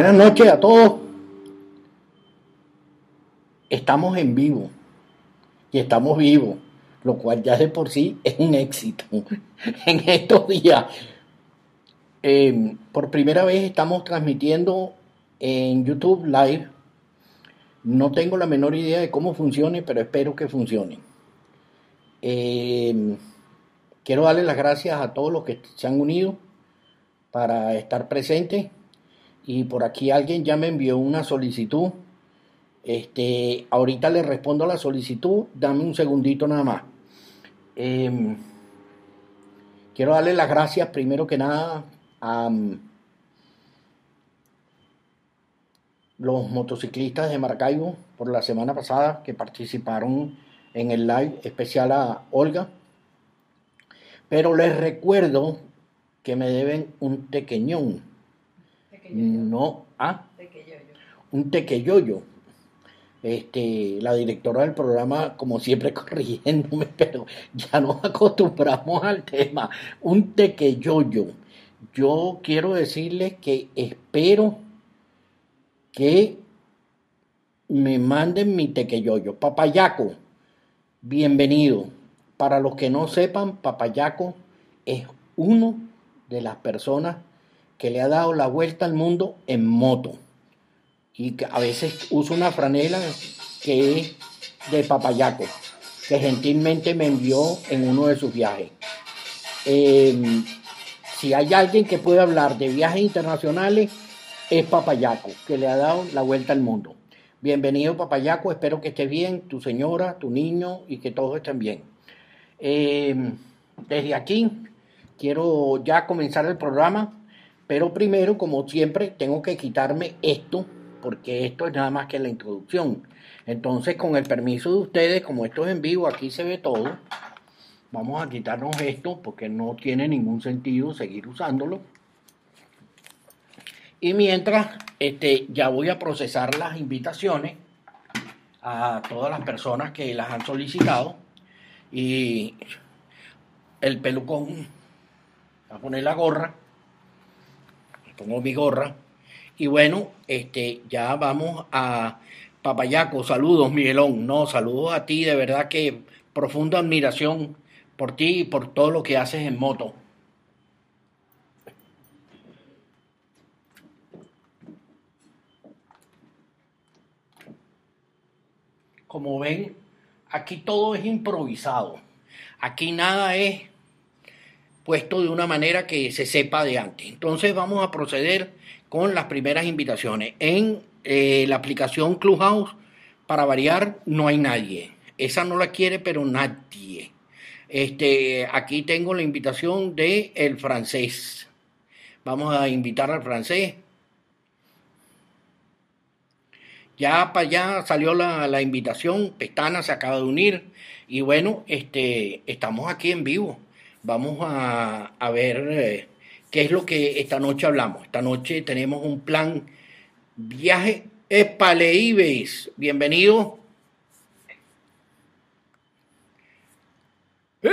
Buenas noches a todos. Estamos en vivo y estamos vivos, lo cual ya de por sí es un éxito. En estos días, eh, por primera vez estamos transmitiendo en YouTube Live. No tengo la menor idea de cómo funcione, pero espero que funcione. Eh, quiero darle las gracias a todos los que se han unido para estar presentes. Y por aquí alguien ya me envió una solicitud. Este, ahorita le respondo a la solicitud. Dame un segundito nada más. Em, quiero darle las gracias primero que nada a mm, los motociclistas de Maracaibo por la semana pasada que participaron en el live especial a Olga. Pero les recuerdo que me deben un tequeñón. No, ah, un tequeyoyo. Este, la directora del programa, como siempre, corrigiéndome, pero ya nos acostumbramos al tema. Un tequeyoyo. Yo quiero decirles que espero que me manden mi tequeyoyo. Papayaco, bienvenido. Para los que no sepan, Papayaco es uno de las personas que le ha dado la vuelta al mundo en moto. Y que a veces usa una franela que es de papayaco, que gentilmente me envió en uno de sus viajes. Em, si hay alguien que puede hablar de viajes internacionales, es Papayaco, que le ha dado la vuelta al mundo. Bienvenido Papayaco, espero que esté bien, tu señora, tu niño y que todos estén bien. Em, desde aquí quiero ya comenzar el programa, pero primero, como siempre, tengo que quitarme esto, porque esto es nada más que la introducción. Entonces, con el permiso de ustedes, como esto es en vivo, aquí se ve todo, vamos a quitarnos esto porque no tiene ningún sentido seguir usándolo. Y mientras, este, ya voy a procesar las invitaciones a todas las personas que las han solicitado y el pelucón a poner la gorra, pongo mi gorra, y bueno, este, ya vamos a Papayaco, saludos Miguelón, no, saludos a ti, de verdad que profunda admiración por ti y por todo lo que haces en moto. Como ven, aquí todo es improvisado. Aquí nada es puesto de una manera que se sepa de antes. Entonces vamos a proceder con las primeras invitaciones. En eh, la aplicación Clubhouse, para variar, no hay nadie. Esa no la quiere, pero nadie. Este, aquí tengo la invitación de el francés. Vamos a invitar al francés. Ya para allá salió la, la invitación, Pestana se acaba de unir y bueno, este, estamos aquí en vivo vamos a, ver eh, qué es lo que esta noche hablamos. Esta noche tenemos un plan viaje Espaleibes. Bienvenido. ¡Eh!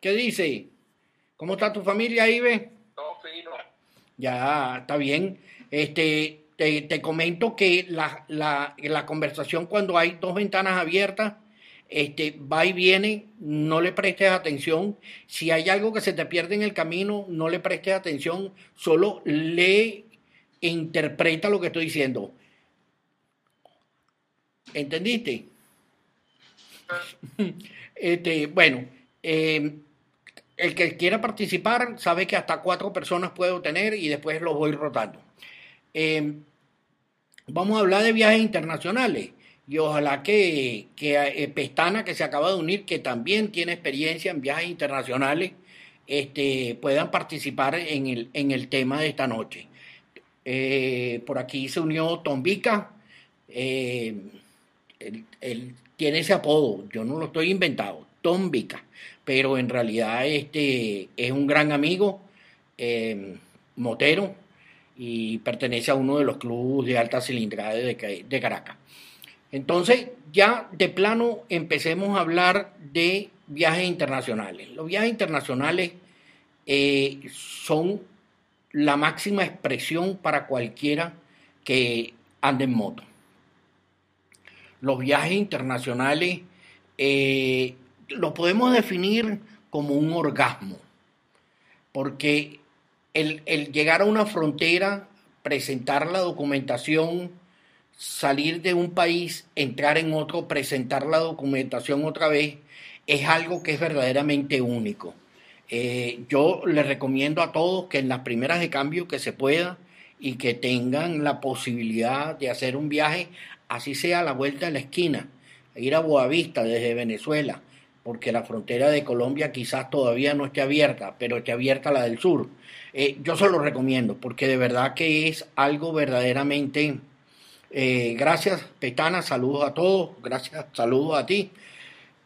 ¿Qué dice? ¿Cómo está tu familia, Ibe? Todo fino. Ya, está bien. Este, te, comento que la, la conversación cuando hay dos ventanas abiertas este, va y viene, no le prestes atención. Si hay algo que se te pierde en el camino, no le prestes atención, solo lee e interpreta lo que estoy diciendo. ¿Entendiste? Este, bueno, em, el que quiera participar sabe que hasta cuatro personas puedo tener y después los voy rotando. Em, vamos a hablar de viajes internacionales y ojalá que, eh, Pestana, que se acaba de unir, que también tiene experiencia en viajes internacionales, este, puedan participar en el, en el tema de esta noche. Eh, por aquí se unió Tombica, eh, él, tiene ese apodo, yo no lo estoy inventado, Tombica, pero en realidad este, es un gran amigo, motero, y pertenece a uno de los clubes de alta cilindrada de, de Caracas. Entonces, ya de plano empecemos a hablar de viajes internacionales. Los viajes internacionales eh, son la máxima expresión para cualquiera que ande en moto. Los viajes internacionales eh, lo podemos definir como un orgasmo, porque el llegar a una frontera, presentar la documentación, salir de un país, entrar en otro, presentar la documentación otra vez, es algo que es verdaderamente único. Eh, yo les recomiendo a todos que en las primeras de cambio que se pueda y que tengan la posibilidad de hacer un viaje, así sea a la vuelta de la esquina, ir a Boavista desde Venezuela, porque la frontera de Colombia quizás todavía no esté abierta, pero esté abierta la del sur. Eh, yo se lo recomiendo, porque de verdad que es algo verdaderamente... Eh, gracias, Petana, saludos a todos, gracias, saludos a ti.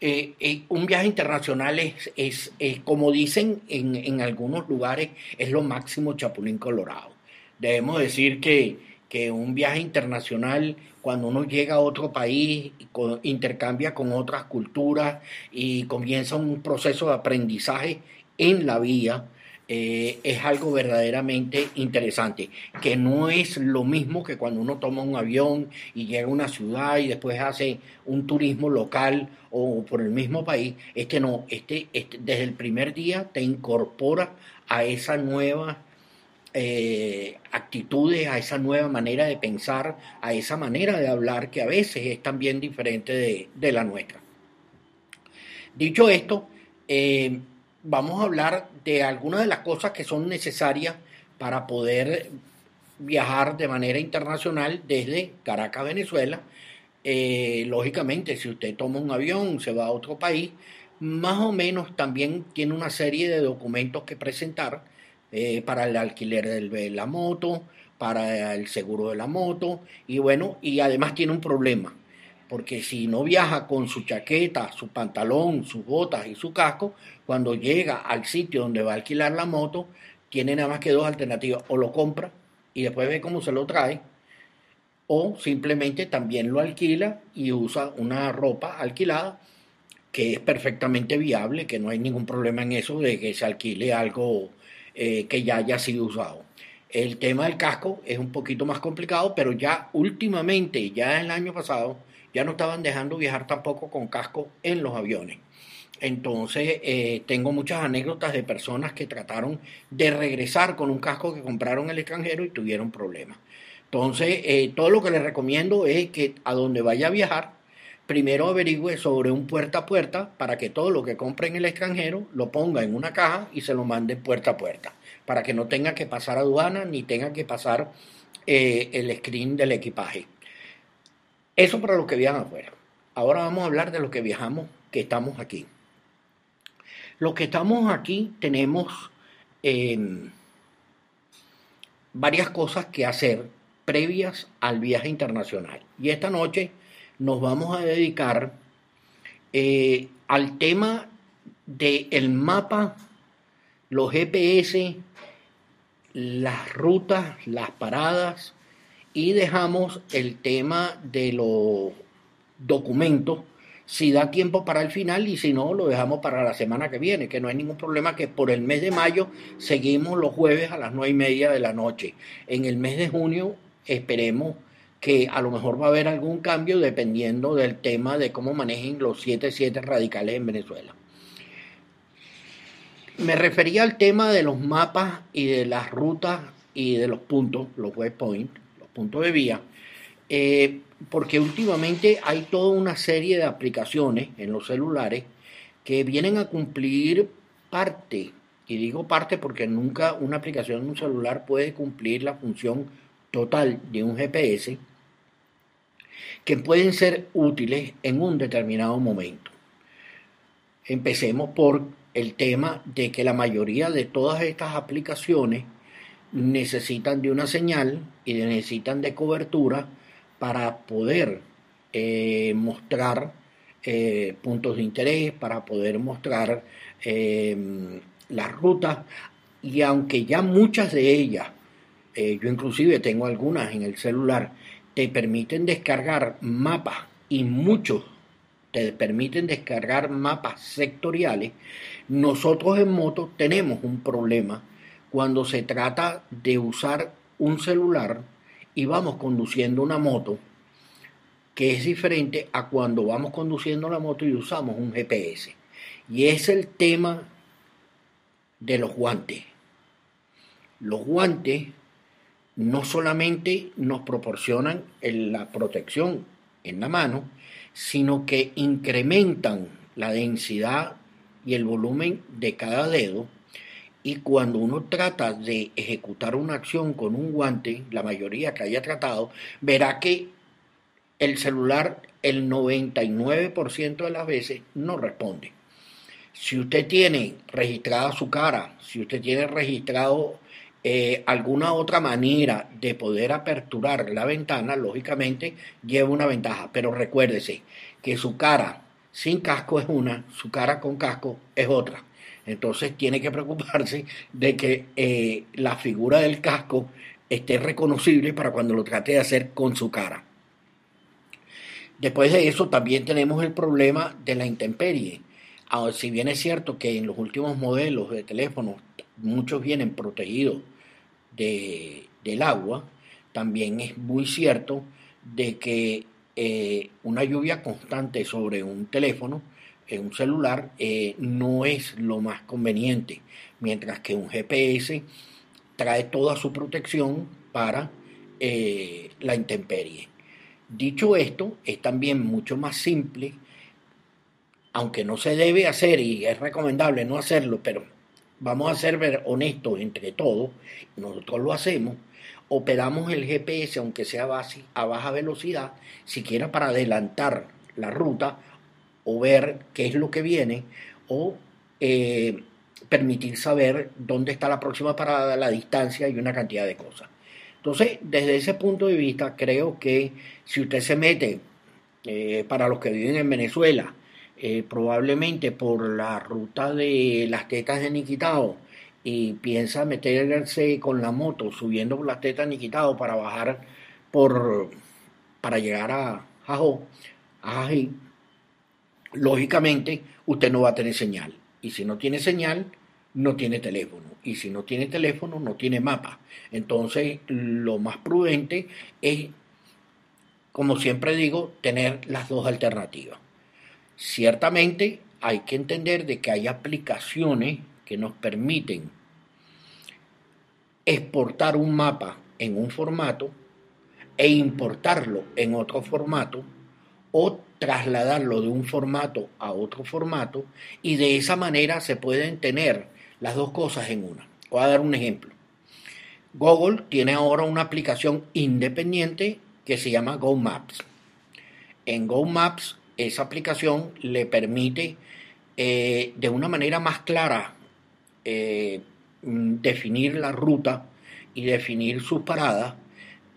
Eh, eh, un viaje internacional es, es, como dicen en, en, algunos lugares, es lo máximo Chapulín Colorado. Debemos decir que, que un viaje internacional, cuando uno llega a otro país, intercambia con otras culturas y comienza un proceso de aprendizaje en la vía, eh, es algo verdaderamente interesante, que no es lo mismo que cuando uno toma un avión y llega a una ciudad y después hace un turismo local o por el mismo país, este no, este, desde el primer día te incorpora a esa nueva eh, actitudes, a esa nueva manera de pensar, a esa manera de hablar que a veces es también diferente de, de la nuestra. Dicho esto, eh, vamos a hablar de algunas de las cosas que son necesarias para poder viajar de manera internacional desde Caracas, Venezuela. Eh, lógicamente, si usted toma un avión, se va a otro país, más o menos también tiene una serie de documentos que presentar eh, para el alquiler de la moto, para el seguro de la moto, y bueno, y además tiene un problema porque si no viaja con su chaqueta, su pantalón, sus botas y su casco, cuando llega al sitio donde va a alquilar la moto, tiene nada más que dos alternativas, o lo compra y después ve cómo se lo trae, o simplemente también lo alquila y usa una ropa alquilada que es perfectamente viable, que no hay ningún problema en eso de que se alquile algo eh, que ya haya sido usado. El tema del casco es un poquito más complicado, pero ya últimamente, ya el año pasado, ya no estaban dejando viajar tampoco con casco en los aviones. Entonces, eh, tengo muchas anécdotas de personas que trataron de regresar con un casco que compraron en el extranjero y tuvieron problemas. Entonces, eh, todo lo que les recomiendo es que a donde vaya a viajar, primero averigüe sobre un puerta a puerta para que todo lo que compre en el extranjero lo ponga en una caja y se lo mande puerta a puerta, para que no tenga que pasar aduana ni tenga que pasar eh, el screen del equipaje. Eso para los que viajan afuera. Ahora vamos a hablar de los que viajamos, que estamos aquí. Los que estamos aquí tenemos em, varias cosas que hacer previas al viaje internacional. Y esta noche nos vamos a dedicar eh, al tema del mapa, los GPS, las rutas, las paradas, y dejamos el tema de los documentos, si da tiempo para el final y si no, lo dejamos para la semana que viene, que no hay ningún problema que por el mes de mayo seguimos los jueves a las nueve y media de la noche. En el mes de junio esperemos que a lo mejor va a haber algún cambio dependiendo del tema de cómo manejen los 7-7 radicales en Venezuela. Me refería al tema de los mapas y de las rutas y de los puntos, los waypoints punto de vía, eh, porque últimamente hay toda una serie de aplicaciones en los celulares que vienen a cumplir parte, y digo parte porque nunca una aplicación en un celular puede cumplir la función total de un GPS, que pueden ser útiles en un determinado momento. Empecemos por el tema de que la mayoría de todas estas aplicaciones necesitan de una señal y necesitan de cobertura para poder eh, mostrar eh, puntos de interés, para poder mostrar eh, las rutas. Y aunque ya muchas de ellas, yo inclusive tengo algunas en el celular, te permiten descargar mapas y muchos te permiten descargar mapas sectoriales, nosotros en moto tenemos un problema cuando se trata de usar un celular y vamos conduciendo una moto, que es diferente a cuando vamos conduciendo la moto y usamos un GPS. Y es el tema de los guantes. Los guantes no solamente nos proporcionan la protección en la mano, sino que incrementan la densidad y el volumen de cada dedo. Y cuando uno trata de ejecutar una acción con un guante, la mayoría que haya tratado, verá que el celular el 99% de las veces no responde. Si usted tiene registrada su cara, si usted tiene registrado eh, alguna otra manera de poder aperturar la ventana, lógicamente lleva una ventaja. Pero recuérdese que su cara sin casco es una, su cara con casco es otra. Entonces tiene que preocuparse de que eh, la figura del casco esté reconocible para cuando lo trate de hacer con su cara. Después de eso también tenemos el problema de la intemperie. Si bien es cierto que en los últimos modelos de teléfonos muchos vienen protegidos del agua, también es muy cierto de que eh, una lluvia constante sobre un teléfono, en un celular, eh, no es lo más conveniente, mientras que un GPS trae toda su protección para eh, la intemperie. Dicho esto, es también mucho más simple, aunque no se debe hacer y es recomendable no hacerlo, pero vamos a ser honestos entre todos, nosotros lo hacemos, operamos el GPS, aunque sea a baja velocidad, siquiera para adelantar la ruta o ver qué es lo que viene o eh, permitir saber dónde está la próxima parada, la distancia y una cantidad de cosas. Entonces, desde ese punto de vista, creo que si usted se mete, eh, para los que viven en Venezuela, eh, probablemente por la ruta de las tetas de Niquitao y piensa meterse con la moto subiendo por las tetas de Niquitao para bajar por para llegar a Jajó, a Jají, lógicamente usted no va a tener señal. Y si no tiene señal, no tiene teléfono. Y si no tiene teléfono, no tiene mapa. Entonces, lo más prudente es, como siempre digo, tener las dos alternativas. Ciertamente hay que entender de que hay aplicaciones que nos permiten exportar un mapa en un formato e importarlo en otro formato o trasladarlo de un formato a otro formato y de esa manera se pueden tener las dos cosas en una. Voy a dar un ejemplo. Google tiene ahora una aplicación independiente que se llama Go Maps. En Go Maps esa aplicación le permite eh, de una manera más clara eh, mm, definir la ruta y definir sus paradas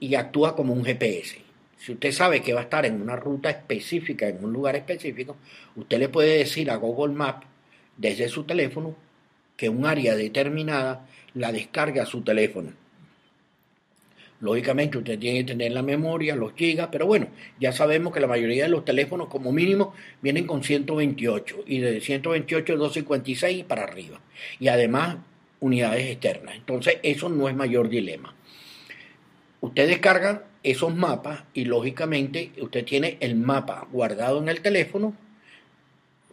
y actúa como un GPS. Si usted sabe que va a estar en una ruta específica, en un lugar específico, usted le puede decir a Google Maps desde su teléfono que un área determinada la descarga a su teléfono Lógicamente usted tiene que tener la memoria, los gigas, pero bueno, ya sabemos que la mayoría de los teléfonos como mínimo vienen con 128 y de 128 a 256 para arriba. Y además unidades externas. Entonces eso no es mayor dilema. Usted descarga esos mapas y lógicamente usted tiene el mapa guardado en el teléfono.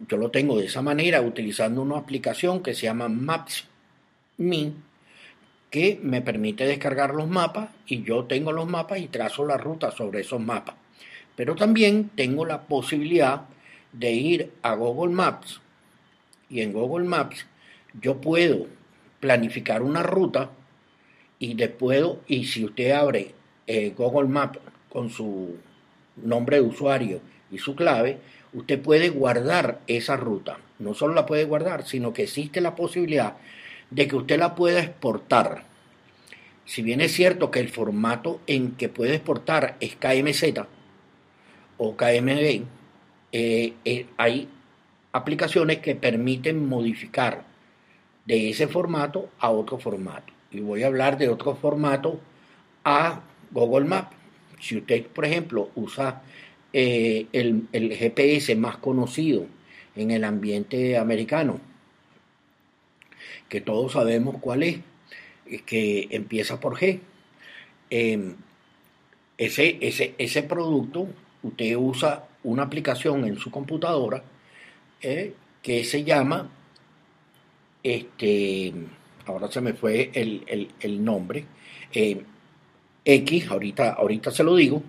Yo lo tengo de esa manera utilizando una aplicación que se llama Maps.me que me permite descargar los mapas y yo tengo los mapas y trazo la ruta sobre esos mapas. Pero también tengo la posibilidad de ir a Google Maps y en Google Maps yo puedo planificar una ruta y después, y si usted abre eh, Google Maps con su nombre de usuario y su clave, usted puede guardar esa ruta. No solo la puede guardar, sino que existe la posibilidad de que usted la pueda exportar. Si bien es cierto que el formato en que puede exportar es KMZ o KMB, eh, eh, hay aplicaciones que permiten modificar de ese formato a otro formato. Y voy a hablar de otro formato a Google Maps. Si usted, por ejemplo, usa eh, el, el GPS más conocido en el ambiente americano, que todos sabemos cuál es, que empieza por G. Em, ese, ese, ese producto, usted usa una aplicación en su computadora eh, que se llama, este, ahora se me fue el, nombre, eh, X, ahorita, ahorita se lo digo,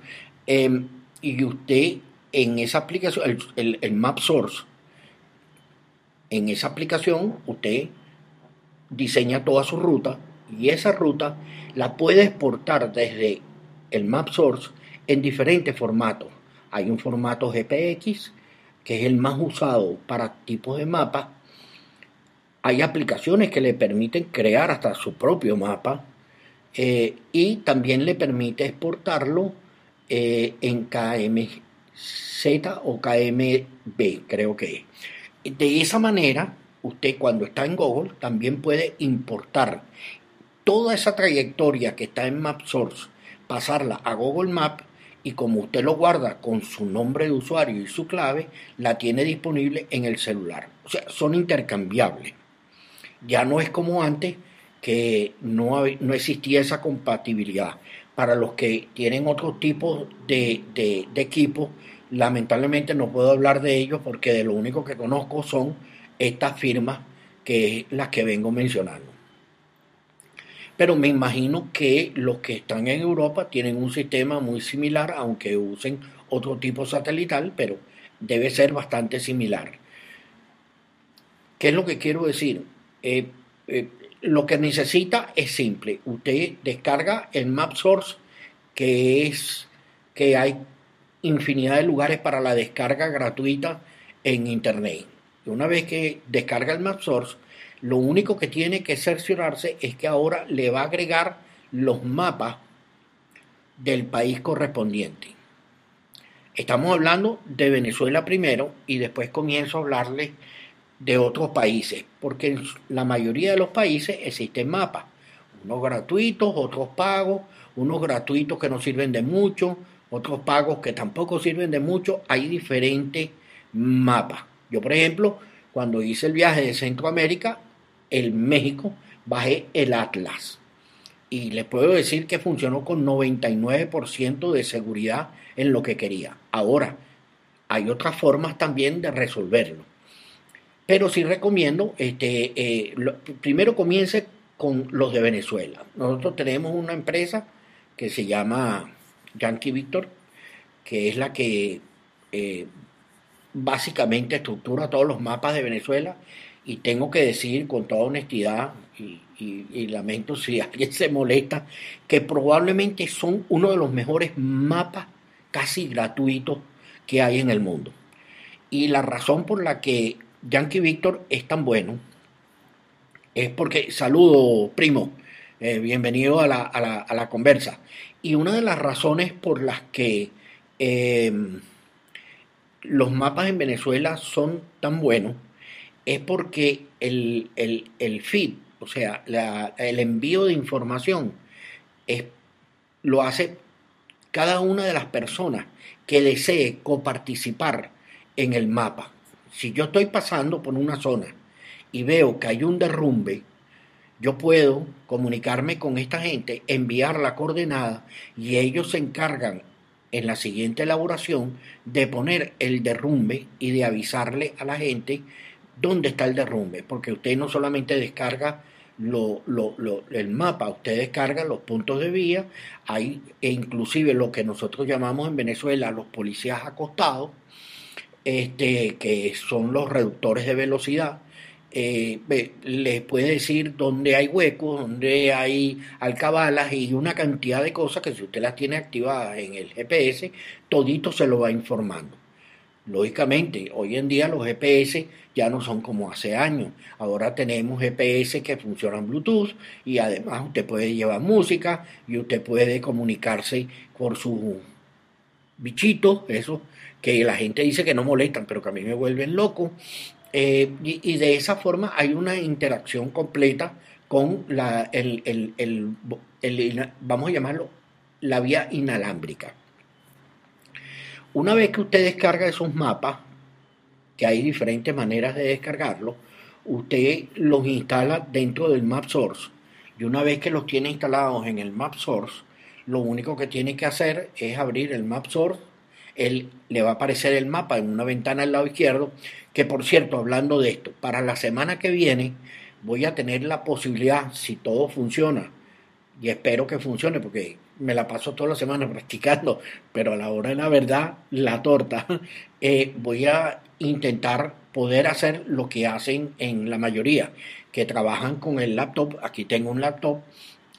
em, y usted en esa aplicación, el, el, Map Source, en esa aplicación usted diseña toda su ruta y esa ruta la puede exportar desde el Map Source en diferentes formatos. Hay un formato GPX, que es el más usado para tipos de mapas. Hay aplicaciones que le permiten crear hasta su propio mapa eh, y también le permite exportarlo eh, en KMZ o KMB, creo que es. De esa manera, usted cuando está en Google también puede importar toda esa trayectoria que está en MapSource, pasarla a Google Maps y como usted lo guarda con su nombre de usuario y su clave, la tiene disponible en el celular. O sea, son intercambiables. Ya no es como antes que no, no existía esa compatibilidad. Para los que tienen otro tipo de, de, equipos, lamentablemente no puedo hablar de ellos porque de lo único que conozco son estas firmas que es las que vengo mencionando. Pero me imagino que los que están en Europa tienen un sistema muy similar, aunque usen otro tipo satelital, pero debe ser bastante similar. ¿Qué es lo que quiero decir? Eh, eh, lo que necesita es simple. Usted descarga el Map Source, que es que hay infinidad de lugares para la descarga gratuita en Internet. Y una vez que descarga el Map Source, lo único que tiene que cerciorarse es que ahora le va a agregar los mapas del país correspondiente. Estamos hablando de Venezuela primero y después comienzo a hablarles de otros países, porque en la mayoría de los países existen mapas, unos gratuitos, otros pagos, unos gratuitos que no sirven de mucho, otros pagos que tampoco sirven de mucho, hay diferentes mapas. Yo, por ejemplo, cuando hice el viaje de Centroamérica, el México, bajé el Atlas. Y les puedo decir que funcionó con 99% de seguridad en lo que quería. Ahora, hay otras formas también de resolverlo. Pero sí recomiendo, este, eh, primero comience con los de Venezuela. Nosotros tenemos una empresa que se llama Yankee Victor, que es la que eh, básicamente estructura todos los mapas de Venezuela y tengo que decir con toda honestidad, y, lamento si alguien se molesta, que probablemente son uno de los mejores mapas casi gratuitos que hay en el mundo. Y la razón por la que Yankee Víctor es tan bueno es porque, saludo primo, eh, bienvenido a la, conversa. Y una de las razones por las que eh, los mapas en Venezuela son tan buenos es porque el, feed, o sea, el envío de información, es, lo hace cada una de las personas que desee coparticipar en el mapa. Si yo estoy pasando por una zona y veo que hay un derrumbe, yo puedo comunicarme con esta gente, enviar la coordenada y ellos se encargan en la siguiente elaboración de poner el derrumbe y de avisarle a la gente dónde está el derrumbe, porque usted no solamente descarga lo, el mapa, usted descarga los puntos de vía, hay, e inclusive lo que nosotros llamamos en Venezuela los policías acostados, este, que son los reductores de velocidad, eh, les puede decir dónde hay huecos, dónde hay alcabalas y una cantidad de cosas que si usted las tiene activadas en el GPS, todito se lo va informando. Lógicamente, hoy en día los GPS ya no son como hace años. Ahora tenemos GPS que funcionan Bluetooth y además usted puede llevar música y usted puede comunicarse por su bichito, eso que la gente dice que no molestan, pero que a mí me vuelven loco. Eh, y, de esa forma hay una interacción completa con la, el, vamos a llamarlo, la vía inalámbrica. Una vez que usted descarga esos mapas, que hay diferentes maneras de descargarlos, usted los instala dentro del Map Source Y una vez que los tiene instalados en el Map Source, lo único que tiene que hacer es abrir el Map Source. Él le va a aparecer el mapa en una ventana al lado izquierdo. Que por cierto, hablando de esto, para la semana que viene voy a tener la posibilidad, si todo funciona, y espero que funcione, porque me la paso toda la semana practicando, pero a la hora de la verdad, la torta, eh, voy a intentar poder hacer lo que hacen en la mayoría, que trabajan con el laptop. Aquí tengo un laptop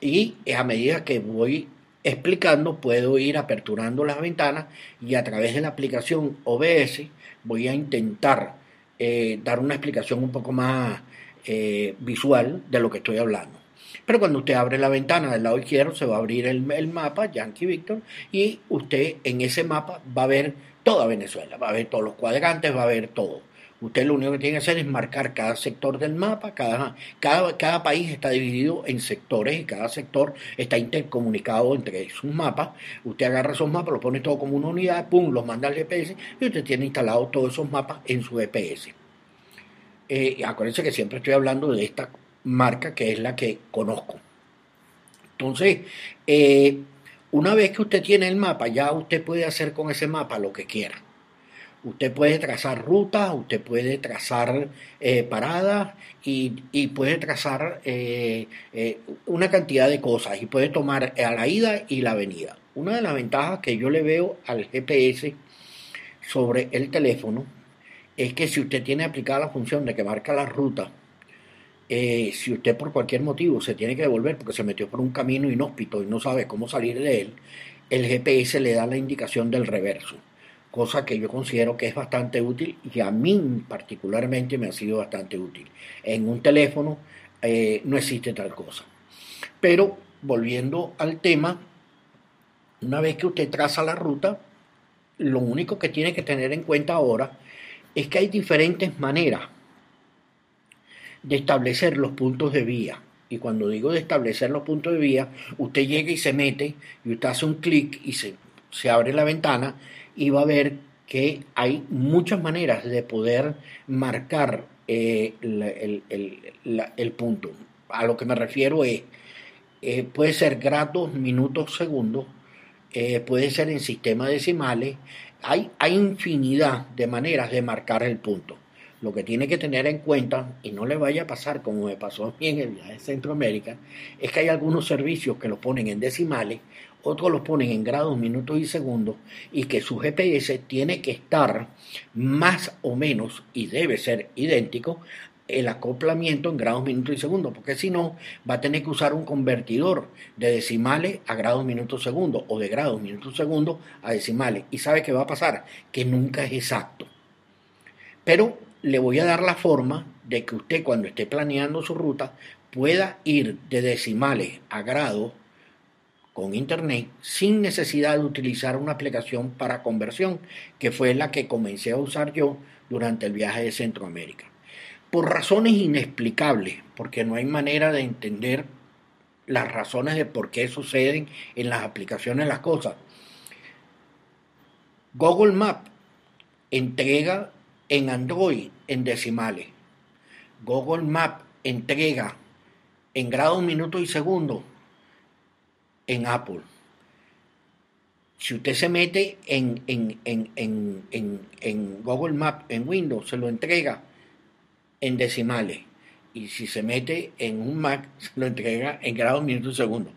y a medida que voy explicando, puedo ir aperturando las ventanas y a través de la aplicación OBS voy a intentar eh, dar una explicación un poco más eh, visual de lo que estoy hablando. Pero cuando usted abre la ventana del lado izquierdo, se va a abrir el, el mapa, Yankee Victor, y usted en ese mapa va a ver toda Venezuela, va a ver todos los cuadrantes, va a ver todo. Usted lo único que tiene que hacer es marcar cada sector del mapa, cada, cada, cada, país está dividido en sectores y cada sector está intercomunicado entre sus mapas. Usted agarra esos mapas, los pone todo como una unidad, pum, los manda al GPS y usted tiene instalados todos esos mapas en su GPS. Eh, acuérdense que siempre estoy hablando de esta marca que es la que conozco. Entonces, eh, una vez que usted tiene el mapa, ya usted puede hacer con ese mapa lo que quiera. Usted puede trazar rutas, usted puede trazar eh, paradas y, puede trazar eh, una cantidad de cosas y puede tomar a la ida y la venida. Una de las ventajas que yo le veo al GPS sobre el teléfono es que si usted tiene aplicada la función de que marca la ruta, eh, si usted por cualquier motivo se tiene que devolver porque se metió por un camino inhóspito y no sabe cómo salir de él, el GPS le da la indicación del reverso, cosa que yo considero que es bastante útil y a mí particularmente me ha sido bastante útil. En un teléfono eh, no existe tal cosa. Pero volviendo al tema, una vez que usted traza la ruta, lo único que tiene que tener en cuenta ahora es que hay diferentes maneras de establecer los puntos de vía. Y cuando digo de establecer los puntos de vía, usted llega y se mete y usted hace un clic y se, se abre la ventana y va a ver que hay muchas maneras de poder marcar eh, el, punto. A lo que me refiero es, eh, puede ser grados, minutos, segundos, eh, puede ser en sistemas decimales, hay, hay infinidad de maneras de marcar el punto. Lo que tiene que tener en cuenta, y no le vaya a pasar como me pasó a mí en el viaje de Centroamérica, es que hay algunos servicios que los ponen en decimales, otros los ponen en grados, minutos y segundos, y que su GPS tiene que estar más o menos, y debe ser idéntico, el acoplamiento en grados, minutos y segundos, porque si no, va a tener que usar un convertidor de decimales a grados, minutos, segundos, o de grados, minutos, segundos a decimales. Y sabe qué va a pasar, que nunca es exacto. Pero le voy a dar la forma de que usted cuando esté planeando su ruta pueda ir de decimales a grados con internet sin necesidad de utilizar una aplicación para conversión, que fue la que comencé a usar yo durante el viaje de Centroamérica. Por razones inexplicables, porque no hay manera de entender las razones de por qué suceden en las aplicaciones las cosas. Google Maps entrega en Android en decimales. Google Maps entrega en grados, minutos y segundos en Apple. Si usted se mete en, en, en, en, Google Maps en Windows, se lo entrega en decimales. Y si se mete en un Mac, se lo entrega en grados, minutos y segundos.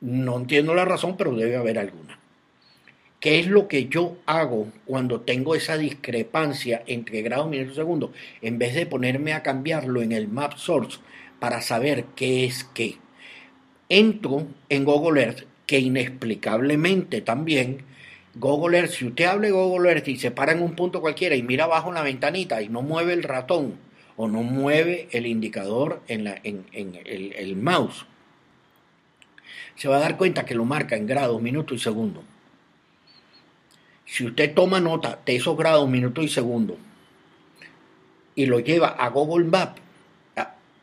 No entiendo la razón, pero debe haber alguna. ¿Qué es lo que yo hago cuando tengo esa discrepancia entre grados, minutos, segundos? En vez de ponerme a cambiarlo en el map source para saber qué es qué, entro en Google Earth, que inexplicablemente también Google Earth, si usted de Google Earth y se para en un punto cualquiera y mira abajo en la ventanita y no mueve el ratón o no mueve el indicador en, la, en, el, el mouse, se va a dar cuenta que lo marca en grados, minutos y segundos. Si usted toma nota de esos grados, minutos y segundos y lo lleva a Google Maps,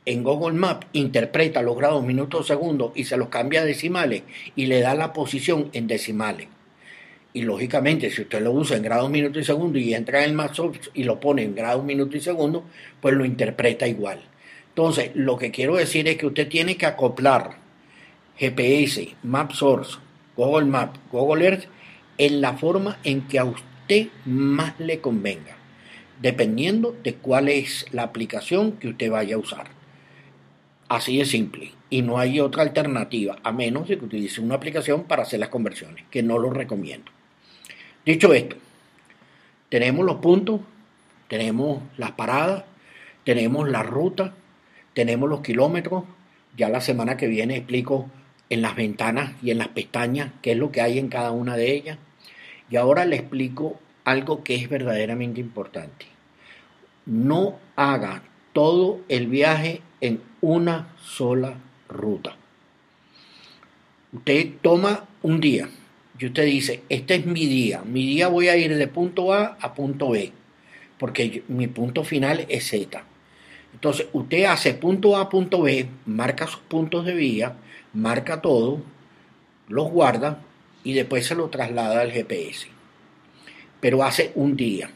en Google Maps interpreta los grados, minutos, segundos y se los cambia a decimales y le da la posición en decimales. Y lógicamente, si usted lo usa en grados, minutos y segundos y entra en el Maps y lo pone en grados, minutos y segundos, pues lo interpreta igual. Entonces, lo que quiero decir es que usted tiene que acoplar GPS, Map Source, Google Map, Google Earth en la forma en que a usted más le convenga, dependiendo de cuál es la aplicación que usted vaya a usar. Así de simple. Y no hay otra alternativa, a menos de que utilice una aplicación para hacer las conversiones, que no lo recomiendo. Dicho esto, tenemos los puntos, tenemos las paradas, tenemos la ruta, tenemos los kilómetros. Ya la semana que viene explico en las ventanas y en las pestañas qué es lo que hay en cada una de ellas. Y ahora le explico algo que es verdaderamente importante. No haga todo el viaje en una sola ruta. Usted toma un día y usted dice, este es mi día, mi día voy a ir de punto A a punto B, porque mi punto final es Z. Entonces usted hace punto A, punto B, marca sus puntos de vía, marca todo, los guarda y después se lo traslada al GPS. Pero hace un día.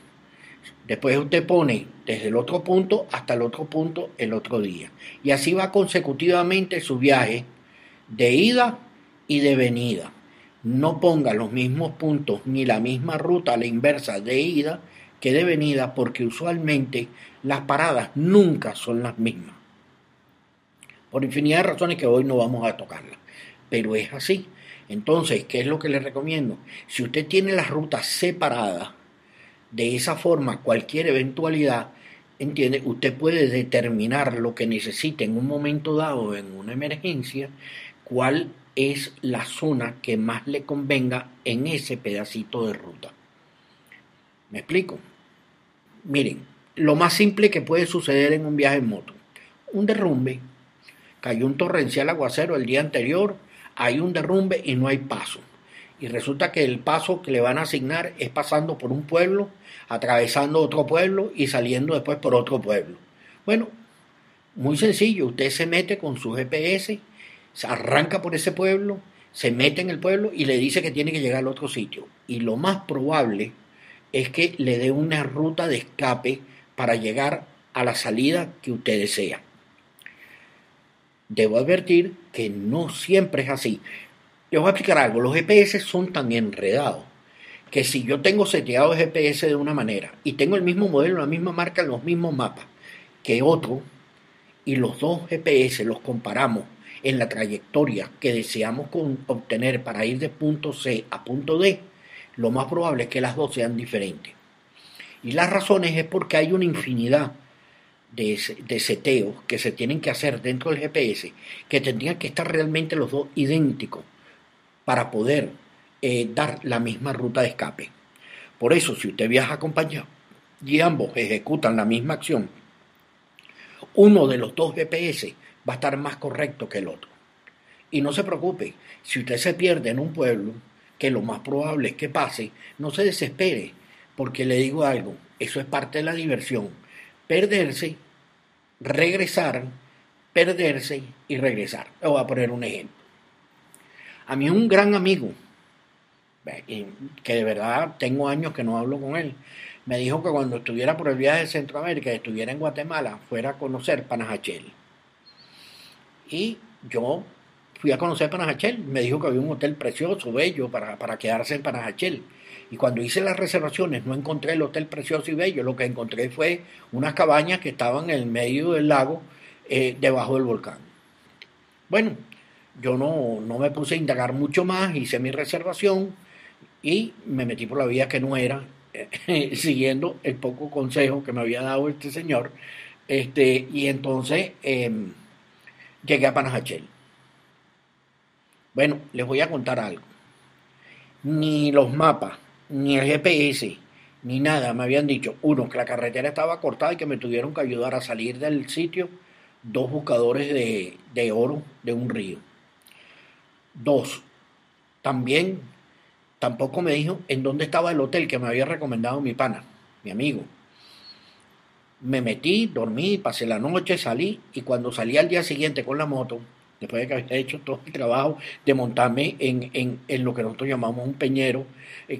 Después usted pone desde el otro punto hasta el otro punto el otro día. Y así va consecutivamente su viaje de ida y de venida. No ponga los mismos puntos ni la misma ruta a la inversa de ida que de venida porque usualmente las paradas nunca son las mismas. Por infinidad de razones que hoy no vamos a tocarlas. Pero es así. Entonces, ¿qué es lo que le recomiendo? Si usted tiene las rutas separadas, de esa forma, cualquier eventualidad, entiende, usted puede determinar lo que necesite en un momento dado, en una emergencia, cuál es la zona que más le convenga en ese pedacito de ruta. ¿Me explico? Miren, lo más simple que puede suceder en un viaje en moto, un derrumbe, cayó un torrencial aguacero el día anterior, hay un derrumbe y no hay paso y resulta que el paso que le van a asignar es pasando por un pueblo, atravesando otro pueblo y saliendo después por otro pueblo. Bueno, muy sencillo, usted se mete con su GPS, se arranca por ese pueblo, se mete en el pueblo y le dice que tiene que llegar al otro sitio. Y lo más probable es que le dé una ruta de escape para llegar a la salida que usted desea. Debo advertir que no siempre es así. Les voy a explicar algo. Los GPS son tan enredados que si yo tengo seteado el GPS de una manera y tengo el mismo modelo, la misma marca, los mismos mapas que otro, y los dos GPS los comparamos en la trayectoria que deseamos obtener para ir de punto C a punto D, lo más probable es que las dos sean diferentes. Y las razones es porque hay una infinidad de, de seteos que se tienen que hacer dentro del GPS que tendrían que estar realmente los dos idénticos para poder eh, dar la misma ruta de escape. Por eso, si usted viaja acompañado y ambos ejecutan la misma acción, uno de los dos GPS va a estar más correcto que el otro. Y no se preocupe, si usted se pierde en un pueblo, que lo más probable es que pase, no se desespere, porque le digo algo, eso es parte de la diversión. Perderse, regresar, perderse y regresar. Le voy a poner un ejemplo. A mí un gran amigo, que de verdad tengo años que no hablo con él, me dijo que cuando estuviera por el viaje de Centroamérica, estuviera en Guatemala, fuera a conocer Panajachel. Y yo fui a conocer Panajachel, me dijo que había un hotel precioso, bello, para, para quedarse en Panajachel. Y cuando hice las reservaciones no encontré el hotel precioso y bello, lo que encontré fue unas cabañas que estaban en el medio del lago, eh, debajo del volcán. Bueno, yo no, me puse a indagar mucho más, hice mi reservación y me metí por la vía que no era, siguiendo el poco consejo que me había dado este señor. Este, y entonces em, llegué a Panajachel. Bueno, les voy a contar algo. Ni los mapas, ni el GPS, ni nada me habían dicho, uno, que la carretera estaba cortada y que me tuvieron que ayudar a salir del sitio dos buscadores de, de oro de un río. Dos, también tampoco me dijo en dónde estaba el hotel que me había recomendado mi pana, mi amigo. Me metí, dormí, pasé la noche, salí y cuando salí al día siguiente con la moto, después de que había hecho todo el trabajo de montarme en, en, lo que nosotros llamamos un peñero,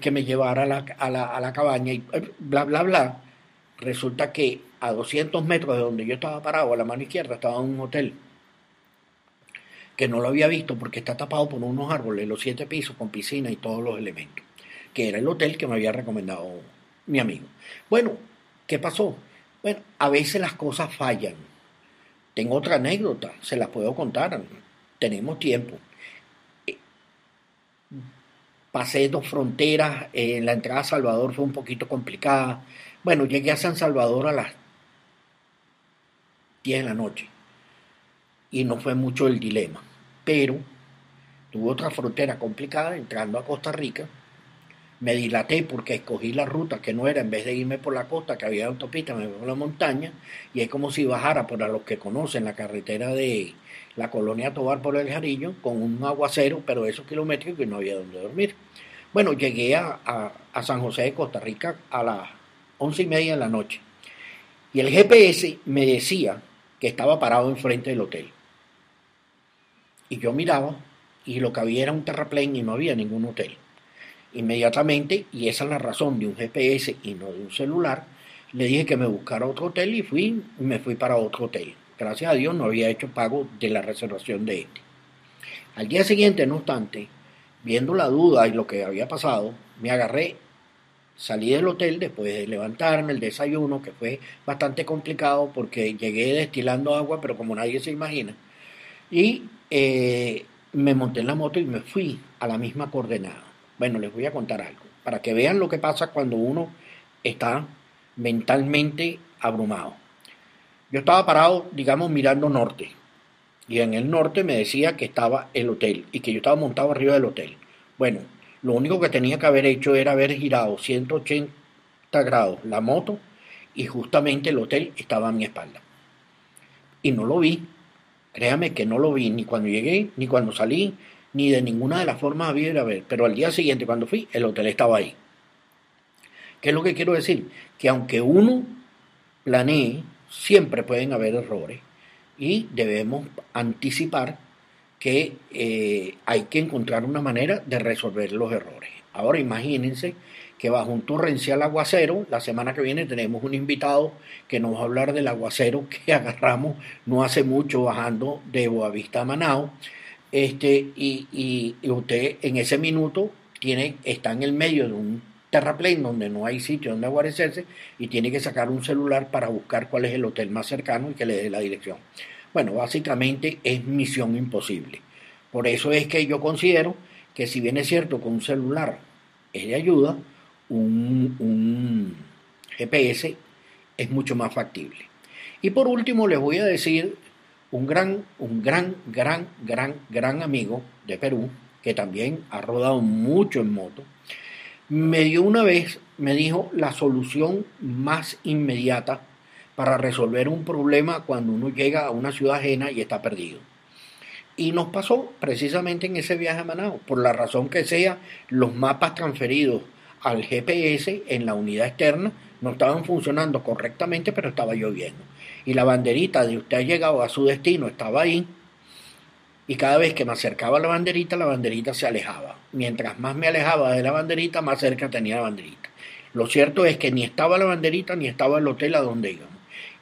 que me llevara a la, a la, a la cabaña y eh, bla, bla, bla, resulta que a 200 metros de donde yo estaba parado, a la mano izquierda, estaba un hotel que no lo había visto porque está tapado por unos árboles, los siete pisos con piscina y todos los elementos, que era el hotel que me había recomendado mi amigo. Bueno, ¿qué pasó? Bueno, a veces las cosas fallan. Tengo otra anécdota, se la puedo contar, tenemos tiempo. Eh, pasé dos fronteras, en la entrada a Salvador fue un poquito complicada. Bueno, llegué a San Salvador a las 10 de la noche y no fue mucho el dilema pero tuve otra frontera complicada entrando a Costa Rica. Me dilaté porque escogí la ruta que no era, en vez de irme por la costa, que había autopista, me fui por la montaña, y es como si bajara, por a los que conocen, la carretera de la colonia Tobar por el Jarillo, con un aguacero, pero esos kilómetros que no había donde dormir. Bueno, llegué a, a San José de Costa Rica a las once y media de la noche, y el GPS me decía que estaba parado enfrente del hotel. Y yo miraba y lo que había era un terraplén y no había ningún hotel. Inmediatamente, y esa es la razón de un GPS y no de un celular, le dije que me buscara otro hotel y fui, me fui para otro hotel. Gracias a Dios no había hecho pago de la reservación de este. Al día siguiente, no obstante, viendo la duda y lo que había pasado, me agarré, salí del hotel después de levantarme, el desayuno, que fue bastante complicado porque llegué destilando agua, pero como nadie se imagina, y eh, me monté en la moto y me fui a la misma coordenada. Bueno, les voy a contar algo, para que vean lo que pasa cuando uno está mentalmente abrumado. Yo estaba parado, digamos, mirando norte, y en el norte me decía que estaba el hotel y que yo estaba montado arriba del hotel. Bueno, lo único que tenía que haber hecho era haber girado 180 grados la moto y justamente el hotel estaba a mi espalda. Y no lo vi, Créame que no lo vi ni cuando llegué, ni cuando salí, ni de ninguna de las formas había ir a. Pero al día siguiente, cuando fui, el hotel estaba ahí. ¿Qué es lo que quiero decir? Que aunque uno planee, siempre pueden haber errores y debemos anticipar que eh, hay que encontrar una manera de resolver los errores. Ahora imagínense que bajo un torrencial aguacero, la semana que viene tenemos un invitado que nos va a hablar del aguacero que agarramos no hace mucho bajando de Boavista a Manao, este, y, usted en ese minuto tiene, está en el medio de un terraplén donde no hay sitio donde aguarecerse y tiene que sacar un celular para buscar cuál es el hotel más cercano y que le dé la dirección. Bueno, básicamente es misión imposible. Por eso es que yo considero que si bien es cierto que un celular es de ayuda, un, GPS es mucho más factible. Y por último les voy a decir un gran, un gran, gran, gran, gran amigo de Perú, que también ha rodado mucho en moto, me dio una vez, me dijo la solución más inmediata para resolver un problema cuando uno llega a una ciudad ajena y está perdido. Y nos pasó precisamente en ese viaje a Manao, por la razón que sea, los mapas transferidos al GPS en la unidad externa no estaban funcionando correctamente, pero estaba lloviendo. Y la banderita de usted ha llegado a su destino estaba ahí. Y cada vez que me acercaba a la banderita, la banderita se alejaba. Mientras más me alejaba de la banderita, más cerca tenía la banderita. Lo cierto es que ni estaba la banderita ni estaba el hotel a donde íbamos.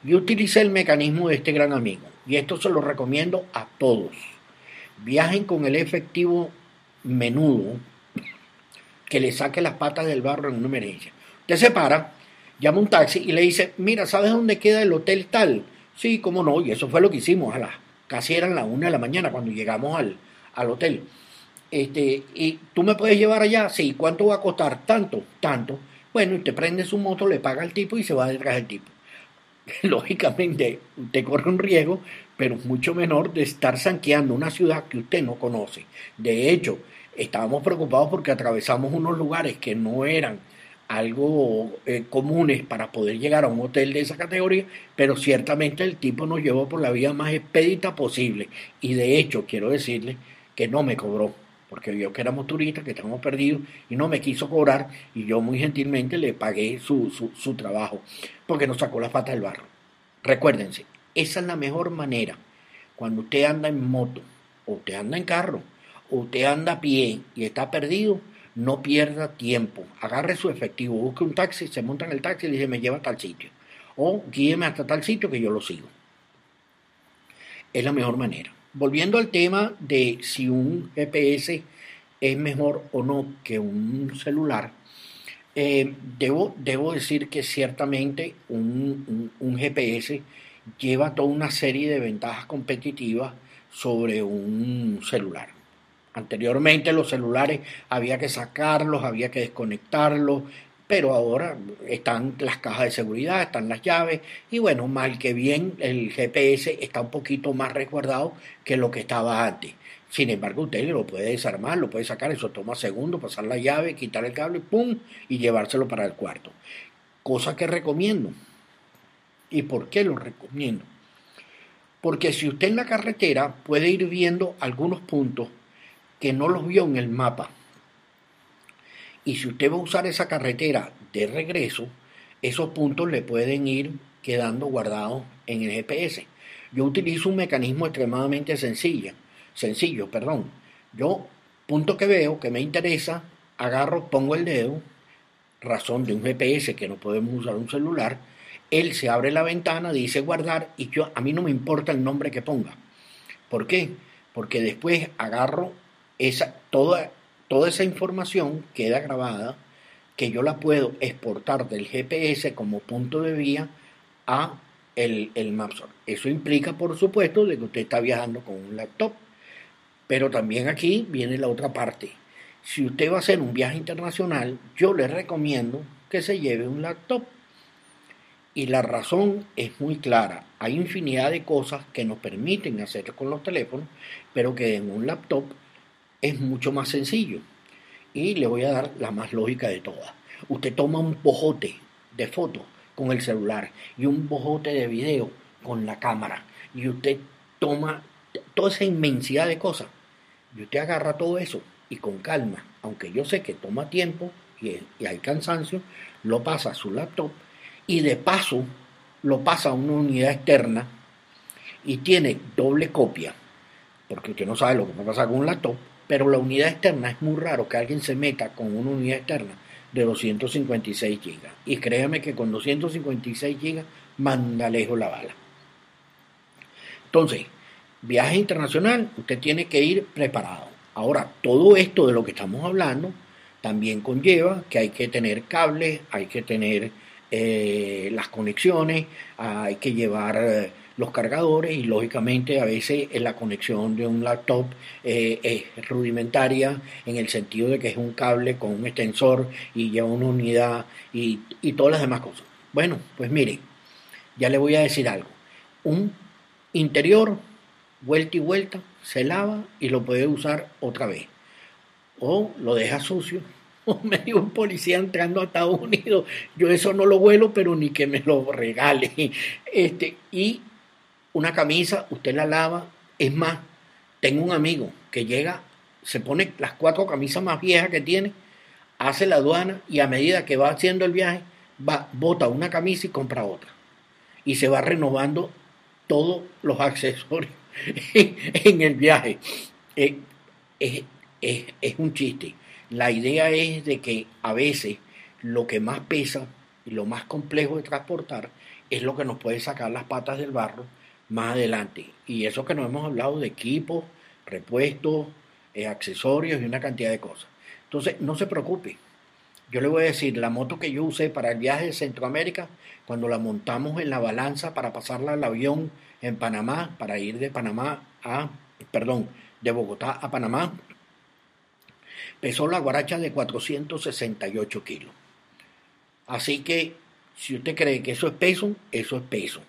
Y utilicé el mecanismo de este gran amigo. Y esto se lo recomiendo a todos. Viajen con el efectivo menudo, que le saque las patas del barro en una emergencia. Usted se para, llama un taxi y le dice, mira, ¿sabes dónde queda el hotel tal? Sí, cómo no, y eso fue lo que hicimos a casi eran las una de la mañana cuando llegamos al, al hotel. Este, y tú me puedes llevar allá, sí, ¿cuánto va a costar? Tanto, tanto. Bueno, usted prende su moto, le paga al tipo y se va detrás del tipo. Lógicamente, usted corre un riesgo, pero mucho menor de estar sanqueando una ciudad que usted no conoce. De hecho, estábamos preocupados porque atravesamos unos lugares que no eran algo eh, comunes para poder llegar a un hotel de esa categoría, pero ciertamente el tipo nos llevó por la vía más expedita posible. Y de hecho, quiero decirle que no me cobró, porque vio que éramos turistas, que estábamos perdidos, y no me quiso cobrar, y yo muy gentilmente le pagué su, su, trabajo, porque nos sacó la pata del barro. Recuérdense, esa es la mejor manera, cuando usted anda en moto, o usted anda en carro, usted anda a pie y está perdido, no pierda tiempo. Agarre su efectivo, busque un taxi, se monta en el taxi y le dice, me lleva a tal sitio. o guíeme hasta tal sitio que yo lo sigo. Es la mejor manera. Volviendo al tema de si un GPS es mejor o no que un celular, eh, debo, debo, decir que ciertamente un, un, GPS lleva toda una serie de ventajas competitivas sobre un celular. Anteriormente los celulares había que sacarlos, había que desconectarlos, pero ahora están las cajas de seguridad, están las llaves y bueno, mal que bien el GPS está un poquito más resguardado que lo que estaba antes. Sin embargo, usted lo puede desarmar, lo puede sacar, eso toma segundos, pasar la llave, quitar el cable, ¡pum! y llevárselo para el cuarto. Cosa que recomiendo. ¿Y por qué lo recomiendo? Porque si usted en la carretera puede ir viendo algunos puntos que no los vio en el mapa, y si usted va a usar esa carretera de regreso, esos puntos le pueden ir quedando guardados en el GPS. Yo utilizo un mecanismo extremadamente sencillo, sencillo, perdón. Yo, punto que veo que me interesa, agarro, pongo el dedo, razón de un GPS que no podemos usar un celular, él se abre la ventana, dice guardar y yo a mí no me importa el nombre que ponga. ¿Por qué? Porque después agarro esa toda toda esa información queda grabada que yo la puedo exportar del GPS como punto de vía a el, el Mapsor. Eso implica, por supuesto, de que usted está viajando con un laptop. Pero también aquí viene la otra parte. Si usted va a hacer un viaje internacional, yo le recomiendo que se lleve un laptop. Y la razón es muy clara. Hay infinidad de cosas que nos permiten hacer con los teléfonos, pero que en un laptop es mucho más sencillo. Y le voy a dar la más lógica de todas. Usted toma un bojote de fotos con el celular y un bojote de video con la cámara. Y usted toma toda esa inmensidad de cosas. Y usted agarra todo eso y con calma, aunque yo sé que toma tiempo y, y hay cansancio, lo pasa a su laptop y de paso lo pasa a una unidad externa y tiene doble copia, porque usted no sabe lo que va a pasar con un laptop, pero la unidad externa es muy raro que alguien se meta con una unidad externa de 256 GB. Y créame que con 256 GB manda lejos la bala. Entonces, viaje internacional, usted tiene que ir preparado. Ahora, todo esto de lo que estamos hablando también conlleva que hay que tener cables, hay que tener eh, las conexiones, hay que llevar eh, los cargadores y lógicamente a veces la conexión de un laptop eh, es rudimentaria en el sentido de que es un cable con un extensor y lleva una unidad y, y todas las demás cosas. Bueno, pues mire, ya le voy a decir algo. Un interior, vuelta y vuelta, se lava y lo puede usar otra vez. O lo deja sucio o me dio un policía entrando a Estados Unidos. Yo eso no lo vuelo, pero ni que me lo regale. Este, y una camisa, usted la lava. Es más, tengo un amigo que llega, se pone las cuatro camisas más viejas que tiene, hace la aduana y a medida que va haciendo el viaje, va, bota una camisa y compra otra. Y se va renovando todos los accesorios en el viaje. Eh, es, es un chiste. La idea es de que a veces lo que más pesa y lo más complejo de transportar es lo que nos puede sacar las patas del barro más adelante. Y eso que nos hemos hablado de equipos, repuestos, eh, accesorios y una cantidad de cosas. Entonces, no se preocupe. Yo le voy a decir, la moto que yo usé para el viaje de Centroamérica, cuando la montamos en la balanza para pasarla al avión en Panamá, para ir de Panamá a, perdón, de Bogotá a Panamá, pesó la guaracha de 468 kilos. Así que, si usted cree que eso es peso, eso es peso.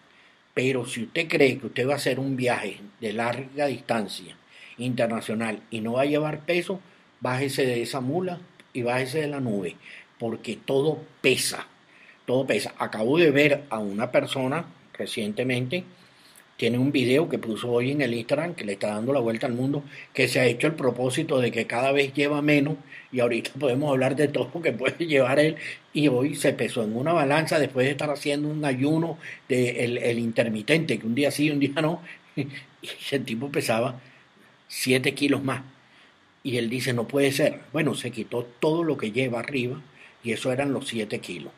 Pero si usted cree que usted va a hacer un viaje de larga distancia internacional y no va a llevar peso, bájese de esa mula y bájese de la nube, porque todo pesa, todo pesa. Acabo de ver a una persona recientemente tiene un video que puso hoy en el Instagram que le está dando la vuelta al mundo, que se ha hecho el propósito de que cada vez lleva menos y ahorita podemos hablar de todo lo que puede llevar él y hoy se pesó en una balanza después de estar haciendo un ayuno de el, intermitente, que un día sí, un día no, y el tipo pesaba 7 kilos más. Y él dice, no puede ser. Bueno, se quitó todo lo que lleva arriba y eso eran los 7 kilos.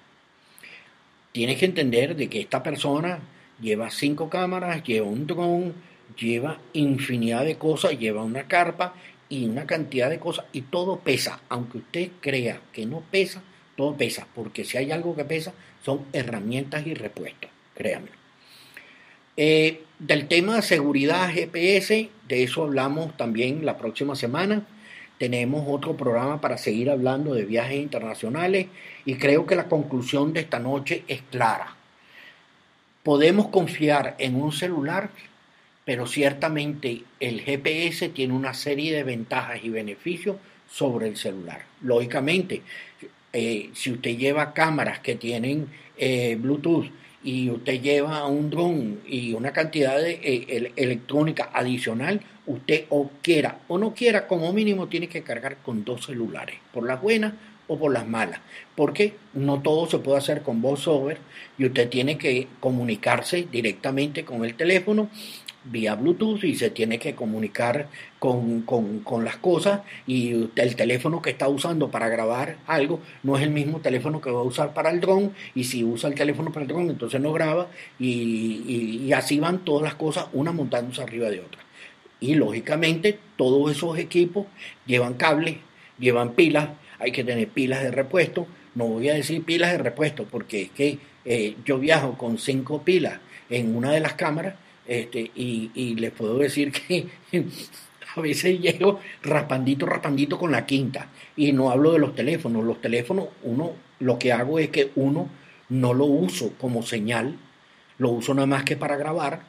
tienes que entender de que esta persona lleva cinco cámaras, lleva un dron, lleva infinidad de cosas, lleva una carpa y una cantidad de cosas y todo pesa. Aunque usted crea que no pesa, todo pesa, porque si hay algo que pesa son herramientas y repuestos, créanme. Eh, del tema de seguridad GPS, de eso hablamos también la próxima semana. Tenemos otro programa para seguir hablando de viajes internacionales y creo que la conclusión de esta noche es clara. Podemos confiar en un celular pero ciertamente el GPS tiene una serie de ventajas y beneficios sobre el celular. Lógicamente, eh, si usted lleva cámaras que tienen eh, Bluetooth y usted lleva un dron y una cantidad de eh, electrónica adicional, usted o quiera o no quiera, como mínimo tiene que cargar con dos celulares, por las buenas por las malas, porque no todo se puede hacer con voiceover y usted tiene que comunicarse directamente con el teléfono vía Bluetooth y se tiene que comunicar con, las cosas y el teléfono que está usando para grabar algo no es el mismo teléfono que va a usar para el dron y si usa el teléfono para el dron entonces no graba y, así van todas las cosas una montándose arriba de otra. Y lógicamente todos esos equipos llevan cables, llevan pilas, hay que tener pilas de repuesto, no voy a decir pilas de repuesto porque es que eh, yo viajo con cinco pilas en una de las cámaras este, y, les puedo decir que a veces llego raspandito, raspandito con la quinta. Y no hablo de los teléfonos. Los teléfonos, uno, lo que hago es que uno no lo uso como señal, lo uso nada más que para grabar,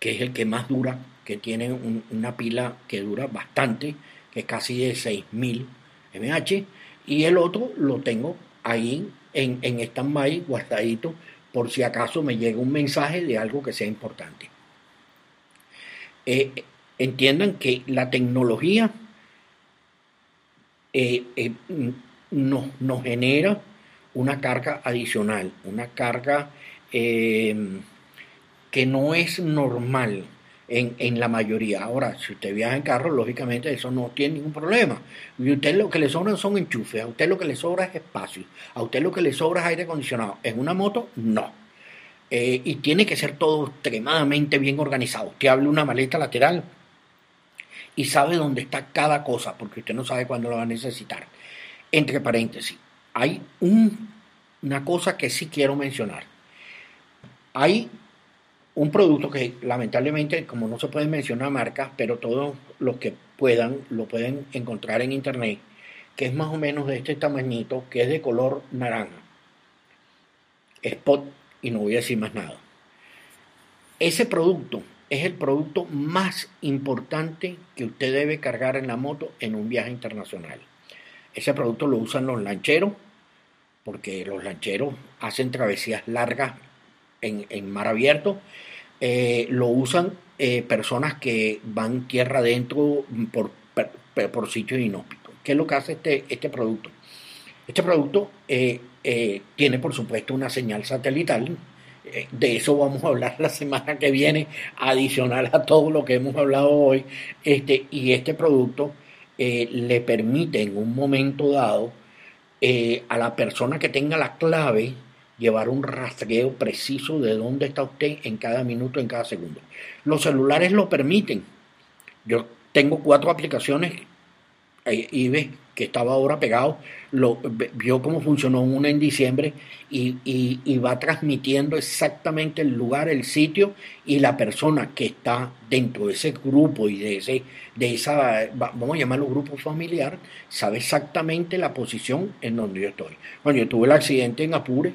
que es el que más dura, que tiene una pila que dura bastante, que es casi de 6000 mAh, y el otro lo tengo ahí en, en stand-by, guardadito, por si acaso me llega un mensaje de algo que sea importante. Eh, entiendan que la tecnología eh, eh, nos, genera una carga adicional, una carga que no es normal en, la mayoría. Ahora, si usted viaja en carro, lógicamente eso no tiene ningún problema. Y usted lo que le sobran son enchufes, a usted lo que le sobra es espacio, a usted lo que le sobra es aire acondicionado. En una moto, no. Eh, y tiene que ser todo extremadamente bien organizado. Usted abre una maleta lateral y sabe dónde está cada cosa, porque usted no sabe cuándo lo va a necesitar. Entre paréntesis, hay una cosa que sí quiero mencionar. Hay un producto que lamentablemente, como no se pueden mencionar marcas, pero todos los que puedan lo pueden encontrar en internet, que es más o menos de este tamañito, que es de color naranja. Spot y no voy a decir más nada. Ese producto es el producto más importante que usted debe cargar en la moto en un viaje internacional. Ese producto lo usan los lancheros, porque los lancheros hacen travesías largas en, mar abierto. Eh, lo usan eh, personas que van tierra adentro por, por, sitios inhóspitos. ¿Qué es lo que hace este, este producto? Este producto eh, tiene por supuesto una señal satelital. De eso vamos a hablar la semana que viene, adicional a todo lo que hemos hablado hoy. Este, y este producto le permite en un momento dado a la persona que tenga la clave llevar un rastreo preciso de dónde está usted en cada minuto, en cada segundo. Los celulares lo permiten. Yo tengo cuatro aplicaciones y ve que estaba ahora pegado, lo, vio cómo funcionó una en diciembre y, va transmitiendo exactamente el lugar, el sitio y la persona que está dentro de ese grupo y de ese, de esa, vamos a llamarlo grupo familiar, sabe exactamente la posición en donde yo estoy. Cuando yo tuve el accidente en Apure,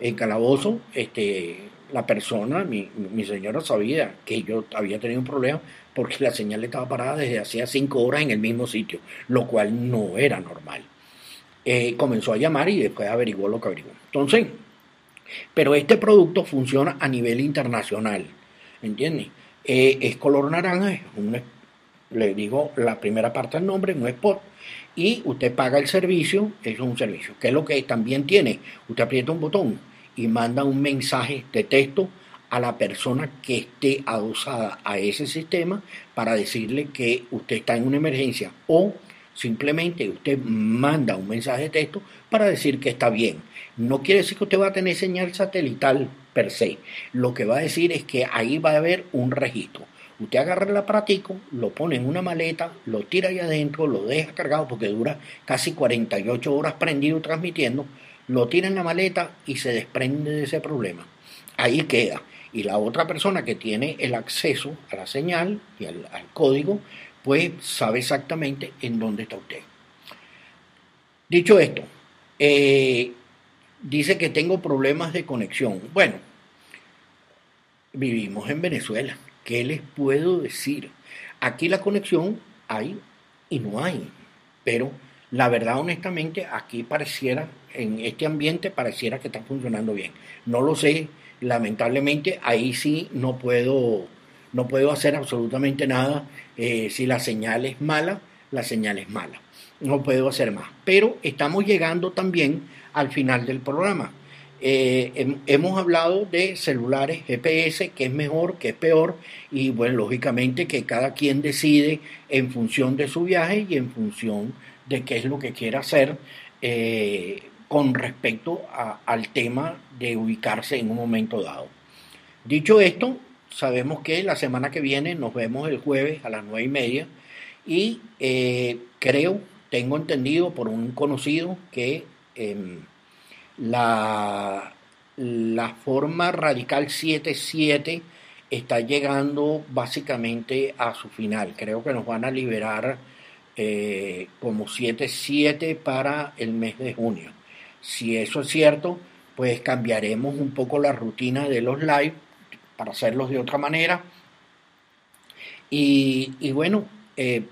en Calabozo, este, la persona, mi, mi señora sabía que yo había tenido un problema, porque la señal estaba parada desde hacía cinco horas en el mismo sitio, lo cual no era normal. Eh, comenzó a llamar y después averiguó lo que averiguó. Entonces, pero este producto funciona a nivel internacional, ¿entiendes? Eh, es color naranja, es un, le digo la primera parte del nombre, un spot, y usted paga el servicio, es un servicio. ¿Qué es lo que también tiene? Usted aprieta un botón y manda un mensaje de texto a la persona que esté adosada a ese sistema para decirle que usted está en una emergencia o Simplemente usted manda un mensaje de texto para decir que está bien. No quiere decir que usted va a tener señal satelital per se. Lo que va a decir es que ahí va a haber un registro. Usted agarra el aparatico, lo pone en una maleta, lo tira ahí adentro, lo deja cargado porque dura casi 48 horas prendido transmitiendo, lo tira en la maleta y se desprende de ese problema. Ahí queda. Y la otra persona que tiene el acceso a la señal y al, código, pues sabe exactamente en dónde está usted. Dicho esto, eh, dice que tengo problemas de conexión. Bueno, vivimos en Venezuela. ¿Qué les puedo decir? Aquí la conexión hay y no hay, pero la verdad honestamente aquí pareciera, en este ambiente pareciera que está funcionando bien. No lo sé, lamentablemente ahí sí no puedo, no puedo hacer absolutamente nada. Eh, si la señal es mala, la señal es mala. No puedo hacer más. Pero estamos llegando también al final del programa. Eh, hemos hablado de celulares GPS, que es mejor, que es peor, y bueno, lógicamente que cada quien decide en función de su viaje y en función de qué es lo que quiere hacer eh, con respecto al tema de ubicarse en un momento dado. Dicho esto, sabemos que la semana que viene nos vemos el jueves a las nueve y media y eh, creo, tengo entendido por un conocido que em, la, la forma radical 7.7 está llegando básicamente a su final. Creo que nos van a liberar eh, como 7.7 para el mes de junio. Si eso es cierto, pues cambiaremos un poco la rutina de los live para hacerlos de otra manera. Y, bueno, eh,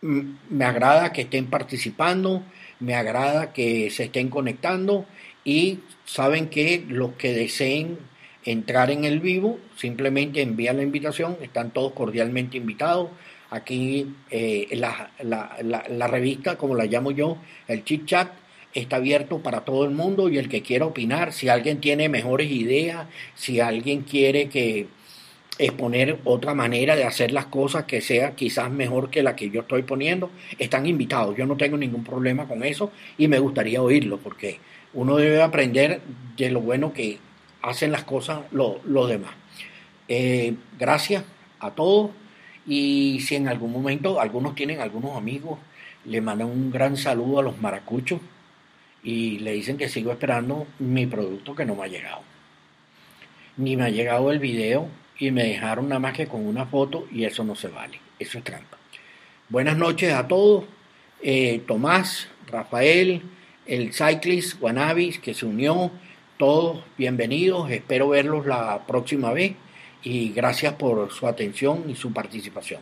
me agrada que estén participando me agrada que se estén conectando y saben que los que deseen entrar en el vivo, simplemente envían la invitación, están todos cordialmente invitados. Aquí eh, la, la, revista, como la llamo yo, el chit chat, está abierto para todo el mundo y el que quiera opinar, si alguien tiene mejores ideas, si alguien quiere que exponer otra manera de hacer las cosas que sea quizás mejor que la que yo estoy poniendo, están invitados. Yo no tengo ningún problema con eso y me gustaría oírlo porque uno debe aprender de lo bueno que hacen las cosas los demás. Eh, gracias a todos y si en algún momento algunos tienen algunos amigos, le mandan un gran saludo a los maracuchos y le dicen que sigo esperando mi producto que no me ha llegado. Ni me ha llegado el video y me dejaron nada más que con una foto y eso no se vale, eso es trampa. Buenas noches a todos, eh, Tomás, Rafael, el Cyclist Guanabis que se unió, todos bienvenidos, espero verlos la próxima vez y gracias por su atención y su participación.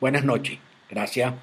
Buenas noches, gracias.